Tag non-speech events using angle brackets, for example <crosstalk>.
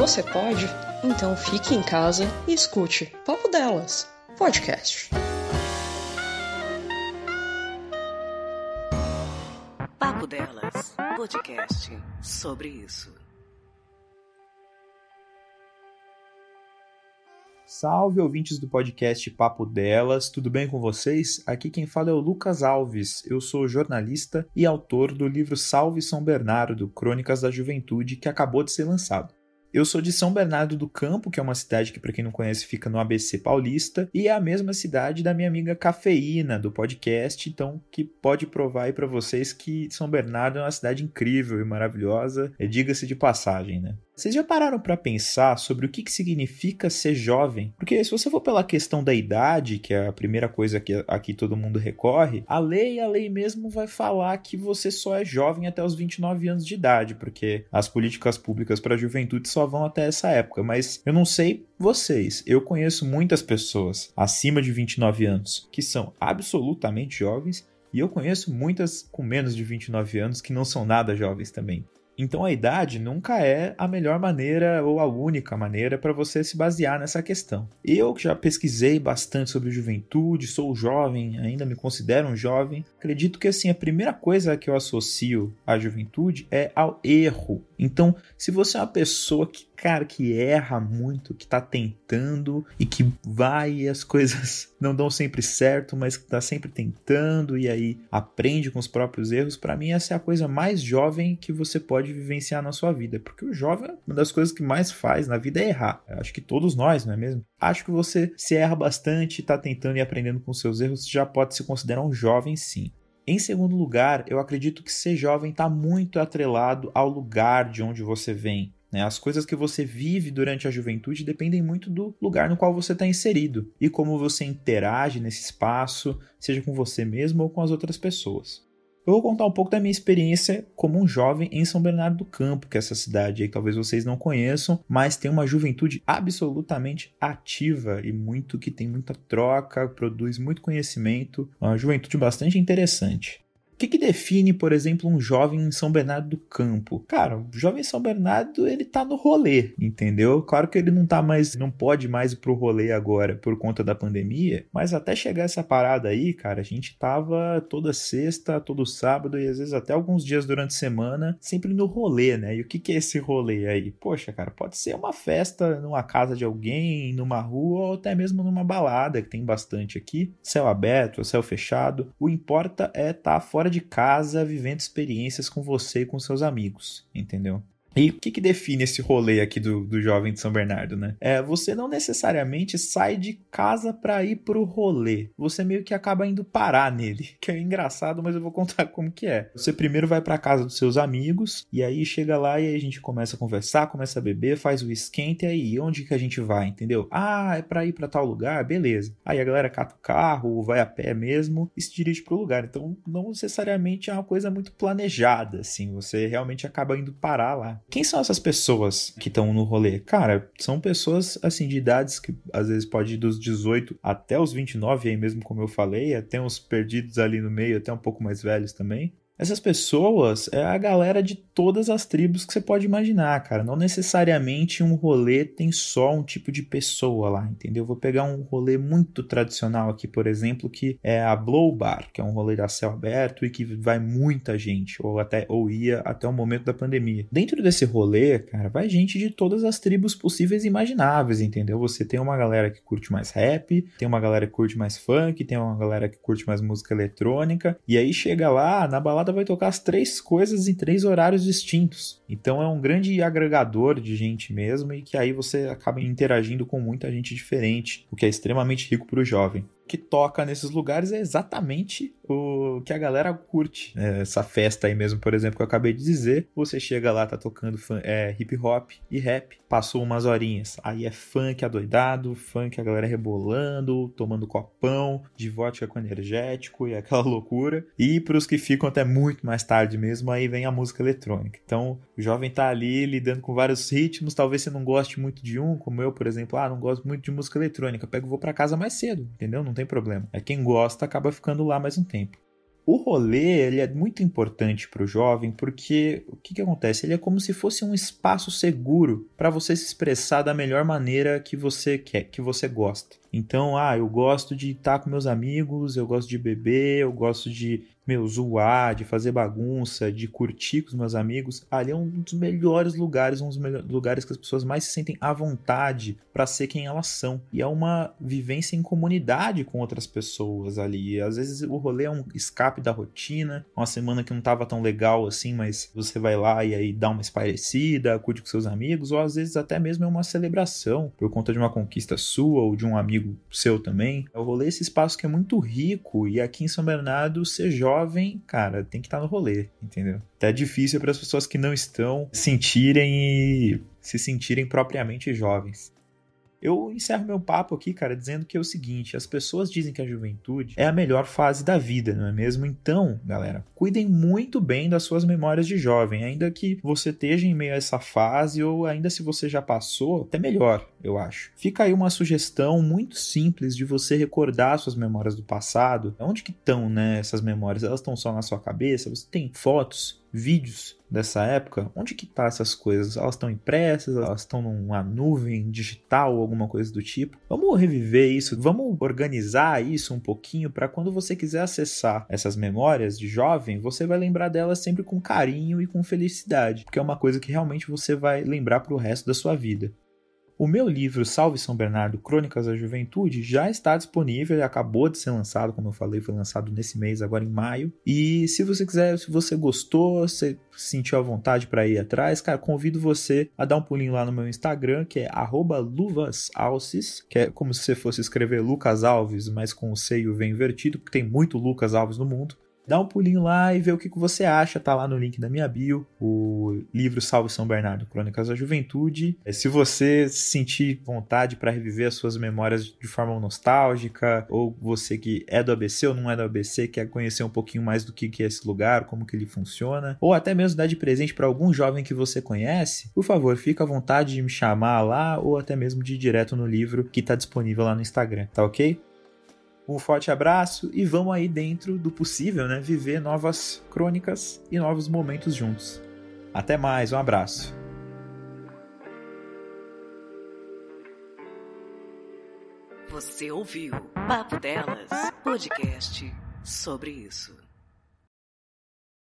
Você pode? Então fique em casa e escute Papo Delas, podcast. Papo Delas, podcast sobre isso. Salve ouvintes do podcast Papo Delas, tudo bem com vocês? Aqui quem fala é o Lucas Alves, eu sou jornalista e autor do livro Salve São Bernardo, Crônicas da Juventude, que acabou de ser lançado. Eu sou de São Bernardo do Campo, que é uma cidade que, para quem não conhece, fica no ABC Paulista, e é a mesma cidade da minha amiga Cafeína, do podcast, então que pode provar aí para vocês que São Bernardo é uma cidade incrível e maravilhosa, é, diga-se de passagem, né? Vocês já pararam para pensar sobre o que, que significa ser jovem? Porque se você for pela questão da idade, que é a primeira coisa que aqui todo mundo recorre, a lei, a lei mesmo vai falar que você só é jovem até os 29 anos de idade, porque as políticas públicas para a juventude só vão até essa época. Mas eu não sei vocês, eu conheço muitas pessoas acima de 29 anos que são absolutamente jovens e eu conheço muitas com menos de 29 anos que não são nada jovens também. Então a idade nunca é a melhor maneira ou a única maneira para você se basear nessa questão. Eu que já pesquisei bastante sobre juventude, sou jovem, ainda me considero um jovem, acredito que assim a primeira coisa que eu associo à juventude é ao erro. Então, se você é uma pessoa que cara que erra muito, que tá tentando e que vai e as <laughs> coisas não dão sempre certo, mas que tá sempre tentando e aí aprende com os próprios erros, para mim essa é a coisa mais jovem que você pode vivenciar na sua vida, porque o jovem, uma das coisas que mais faz na vida é errar. Eu acho que todos nós, não é mesmo? Acho que você se erra bastante, tá tentando e aprendendo com seus erros, já pode se considerar um jovem sim. Em segundo lugar, eu acredito que ser jovem está muito atrelado ao lugar de onde você vem. Né? As coisas que você vive durante a juventude dependem muito do lugar no qual você está inserido e como você interage nesse espaço, seja com você mesmo ou com as outras pessoas. Eu vou contar um pouco da minha experiência como um jovem em São Bernardo do Campo, que é essa cidade aí talvez vocês não conheçam, mas tem uma juventude absolutamente ativa e muito que tem muita troca, produz muito conhecimento, uma juventude bastante interessante que, que define, por exemplo, um jovem em São Bernardo do Campo? Cara, o jovem em São Bernardo, ele tá no rolê, entendeu? Claro que ele não tá mais, não pode mais ir pro rolê agora por conta da pandemia, mas até chegar essa parada aí, cara, a gente tava toda sexta, todo sábado e às vezes até alguns dias durante a semana, sempre no rolê, né? E o que, que é esse rolê aí? Poxa, cara, pode ser uma festa numa casa de alguém, numa rua ou até mesmo numa balada, que tem bastante aqui, céu aberto, céu fechado. O importa é tá fora de casa vivendo experiências com você e com seus amigos, entendeu? E o que, que, define esse rolê aqui do, do jovem de São Bernardo, né? É, você não necessariamente sai de casa para ir pro rolê. Você meio que acaba indo parar nele. <laughs> Que é engraçado, mas eu vou contar <laughs> como que é. Você primeiro vai para casa dos seus amigos, e aí chega lá e aí a gente começa a conversar, começa a beber, faz o esquente, e aí onde que a gente vai, entendeu? Ah, é pra ir para tal lugar? Beleza. Aí a galera cata o carro, vai a pé mesmo e se dirige pro lugar. Então não necessariamente é uma coisa muito planejada, assim. Você realmente acaba indo parar lá. Quem são essas pessoas que estão no rolê? Cara, são pessoas assim de idades que às vezes pode ir dos 18 até os 29, aí mesmo como eu falei, até uns perdidos ali no meio, até um pouco mais velhos também. Essas pessoas é a galera de todas as tribos que você pode imaginar, cara. Não necessariamente um rolê tem só um tipo de pessoa lá, entendeu? Vou pegar um rolê muito tradicional aqui, por exemplo, que é a Blow Bar, que é um rolê a céu aberto e que vai muita gente, ou até ou ia até o momento da pandemia. Dentro desse rolê, cara, vai gente de todas as tribos possíveis e imagináveis, entendeu? Você tem uma galera que curte mais rap, tem uma galera que curte mais funk, tem uma galera que curte mais música eletrônica, e aí chega lá na balada vai tocar as três coisas em três horários distintos. Então é um grande agregador de gente mesmo e que aí você acaba interagindo com muita gente diferente, o que é extremamente rico para o jovem que toca nesses lugares é exatamente o que a galera curte. É, essa festa aí mesmo, por exemplo, que eu acabei de dizer. Você chega lá, tá tocando é, hip hop e rap. Passou umas horinhas. Aí é funk adoidado, funk a galera rebolando, tomando copão de vodka com energético e <laughs> aquela loucura. E para os que ficam até muito mais tarde mesmo, aí vem a música eletrônica. Então o jovem tá ali lidando com vários ritmos. Talvez você não goste muito de um, como eu, por exemplo. Ah, não gosto muito de música eletrônica. Pego vou para casa mais cedo, entendeu? Não tem problema. É quem gosta acaba ficando lá mais um tempo. O rolê ele é muito importante para o jovem porque o que, que acontece? Ele é como se fosse um espaço seguro para você se expressar da melhor maneira que você quer, que você gosta. Então, ah, eu gosto de estar com meus amigos, eu gosto de beber, eu gosto de meu, zoar, de fazer bagunça, de curtir com os meus amigos, ali é um dos melhores lugares, um dos melhores lugares que as pessoas mais se sentem à vontade para ser quem elas são. E é uma vivência em comunidade com outras pessoas ali. Às vezes o rolê é um escape da rotina, uma semana que não tava tão legal assim, mas você vai lá e aí dá uma espairecida, curte com seus amigos, ou às vezes até mesmo é uma celebração por conta de uma conquista sua ou de um amigo seu também. O rolê é esse espaço que é muito rico e aqui em São Bernardo ser jovem cara, tem que estar tá no rolê, entendeu? Até difícil para as pessoas que não estão sentirem e se sentirem propriamente jovens. Eu encerro meu papo aqui, cara, dizendo que é o seguinte: as pessoas dizem que a juventude é a melhor fase da vida, não é mesmo? Então, galera, cuidem muito bem das suas memórias de jovem, ainda que você esteja em meio a essa fase ou ainda se você já passou, até melhor, eu acho. Fica aí uma sugestão muito simples de você recordar suas memórias do passado. Onde que estão, né, essas memórias? Elas estão só na sua cabeça? Você tem fotos? vídeos dessa época, onde que tá essas coisas? Elas estão impressas, elas estão numa nuvem digital alguma coisa do tipo? Vamos reviver isso, vamos organizar isso um pouquinho para quando você quiser acessar essas memórias de jovem, você vai lembrar delas sempre com carinho e com felicidade, porque é uma coisa que realmente você vai lembrar para o resto da sua vida. O meu livro Salve São Bernardo, Crônicas da Juventude, já está disponível, ele acabou de ser lançado, como eu falei, foi lançado nesse mês, agora em maio. E se você quiser, se você gostou, se sentiu a vontade para ir atrás, cara, convido você a dar um pulinho lá no meu Instagram, que é luvasalces, que é como se você fosse escrever Lucas Alves, mas com o seio vem invertido, porque tem muito Lucas Alves no mundo dá um pulinho lá e vê o que, que você acha. Tá lá no link da minha bio, o livro Salve São Bernardo, Crônicas da Juventude. É, se você sentir vontade para reviver as suas memórias de forma nostálgica, ou você que é do ABC ou não é do ABC, quer conhecer um pouquinho mais do que, que é esse lugar, como que ele funciona, ou até mesmo dar de presente para algum jovem que você conhece, por favor, fica à vontade de me chamar lá, ou até mesmo de ir direto no livro que está disponível lá no Instagram, tá ok? Um forte abraço e vamos aí dentro do possível, né, viver novas crônicas e novos momentos juntos. Até mais, um abraço. Você ouviu Papo Delas, podcast sobre isso.